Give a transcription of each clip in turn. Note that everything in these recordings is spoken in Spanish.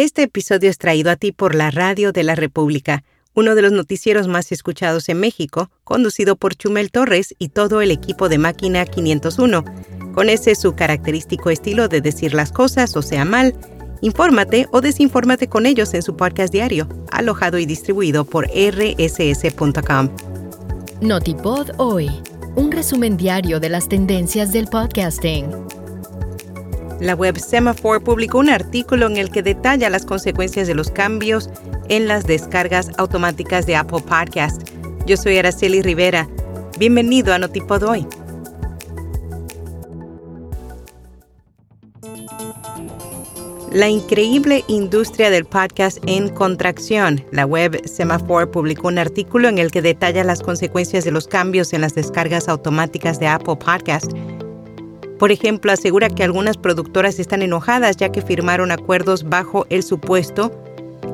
Este episodio es traído a ti por la Radio de la República, uno de los noticieros más escuchados en México, conducido por Chumel Torres y todo el equipo de Máquina 501. Con ese su característico estilo de decir las cosas, o sea mal, infórmate o desinfórmate con ellos en su podcast diario, alojado y distribuido por rss.com. Notipod hoy, un resumen diario de las tendencias del podcasting. La web Semaphore publicó un artículo en el que detalla las consecuencias de los cambios en las descargas automáticas de Apple Podcast. Yo soy Araceli Rivera. Bienvenido a Notipod hoy. La increíble industria del podcast en contracción. La web Semaphore publicó un artículo en el que detalla las consecuencias de los cambios en las descargas automáticas de Apple Podcast. Por ejemplo, asegura que algunas productoras están enojadas ya que firmaron acuerdos bajo el supuesto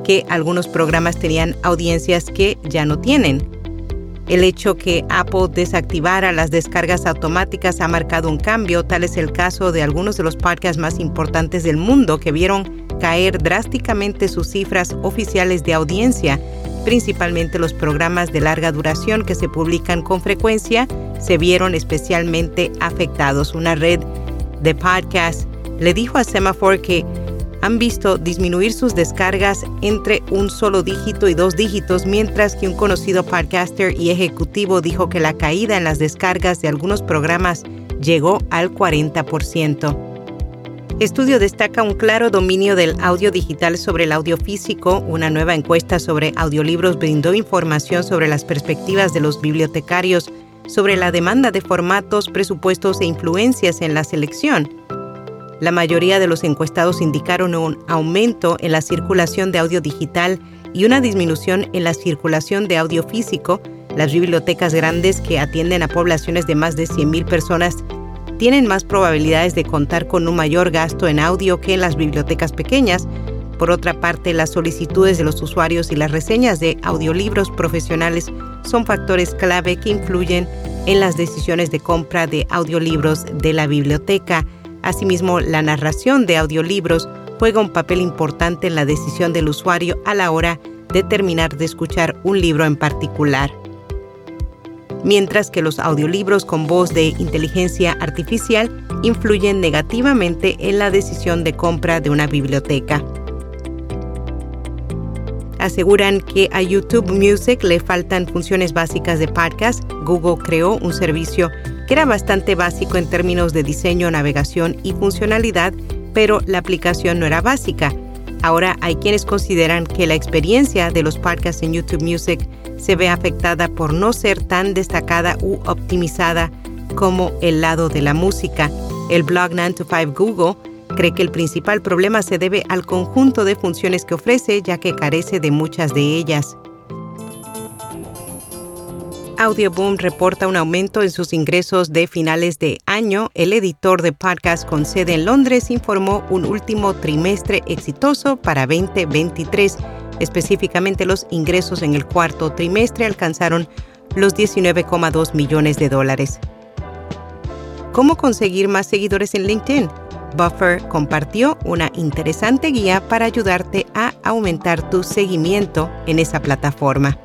que algunos programas tenían audiencias que ya no tienen. El hecho que Apple desactivara las descargas automáticas ha marcado un cambio, tal es el caso de algunos de los podcasts más importantes del mundo que vieron caer drásticamente sus cifras oficiales de audiencia, principalmente los programas de larga duración que se publican con frecuencia, se vieron especialmente afectados. Una red de podcasts le dijo a Semaphore que han visto disminuir sus descargas entre un solo dígito y dos dígitos, mientras que un conocido podcaster y ejecutivo dijo que la caída en las descargas de algunos programas llegó al 40%. Estudio destaca un claro dominio del audio digital sobre el audio físico. Una nueva encuesta sobre audiolibros brindó información sobre las perspectivas de los bibliotecarios sobre la demanda de formatos, presupuestos e influencias en la selección. La mayoría de los encuestados indicaron un aumento en la circulación de audio digital y una disminución en la circulación de audio físico. Las bibliotecas grandes que atienden a poblaciones de más de 100.000 personas tienen más probabilidades de contar con un mayor gasto en audio que en las bibliotecas pequeñas. Por otra parte, las solicitudes de los usuarios y las reseñas de audiolibros profesionales son factores clave que influyen en las decisiones de compra de audiolibros de la biblioteca. Asimismo, la narración de audiolibros juega un papel importante en la decisión del usuario a la hora de terminar de escuchar un libro en particular. Mientras que los audiolibros con voz de inteligencia artificial influyen negativamente en la decisión de compra de una biblioteca. Aseguran que a YouTube Music le faltan funciones básicas de podcast. Google creó un servicio que era bastante básico en términos de diseño, navegación y funcionalidad, pero la aplicación no era básica. Ahora hay quienes consideran que la experiencia de los podcasts en YouTube Music se ve afectada por no ser tan destacada u optimizada como el lado de la música. El blog 9 to 5 Google cree que el principal problema se debe al conjunto de funciones que ofrece ya que carece de muchas de ellas. Audioboom reporta un aumento en sus ingresos de finales de año. El editor de podcast con sede en Londres informó un último trimestre exitoso para 2023. Específicamente los ingresos en el cuarto trimestre alcanzaron los 19,2 millones de dólares. ¿Cómo conseguir más seguidores en LinkedIn? Buffer compartió una interesante guía para ayudarte a aumentar tu seguimiento en esa plataforma.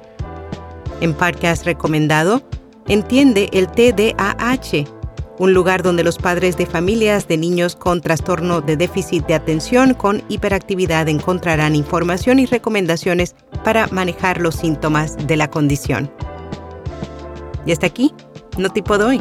En podcast recomendado, entiende el TDAH, un lugar donde los padres de familias de niños con trastorno de déficit de atención con hiperactividad encontrarán información y recomendaciones para manejar los síntomas de la condición. Y hasta aquí, no tipo doy.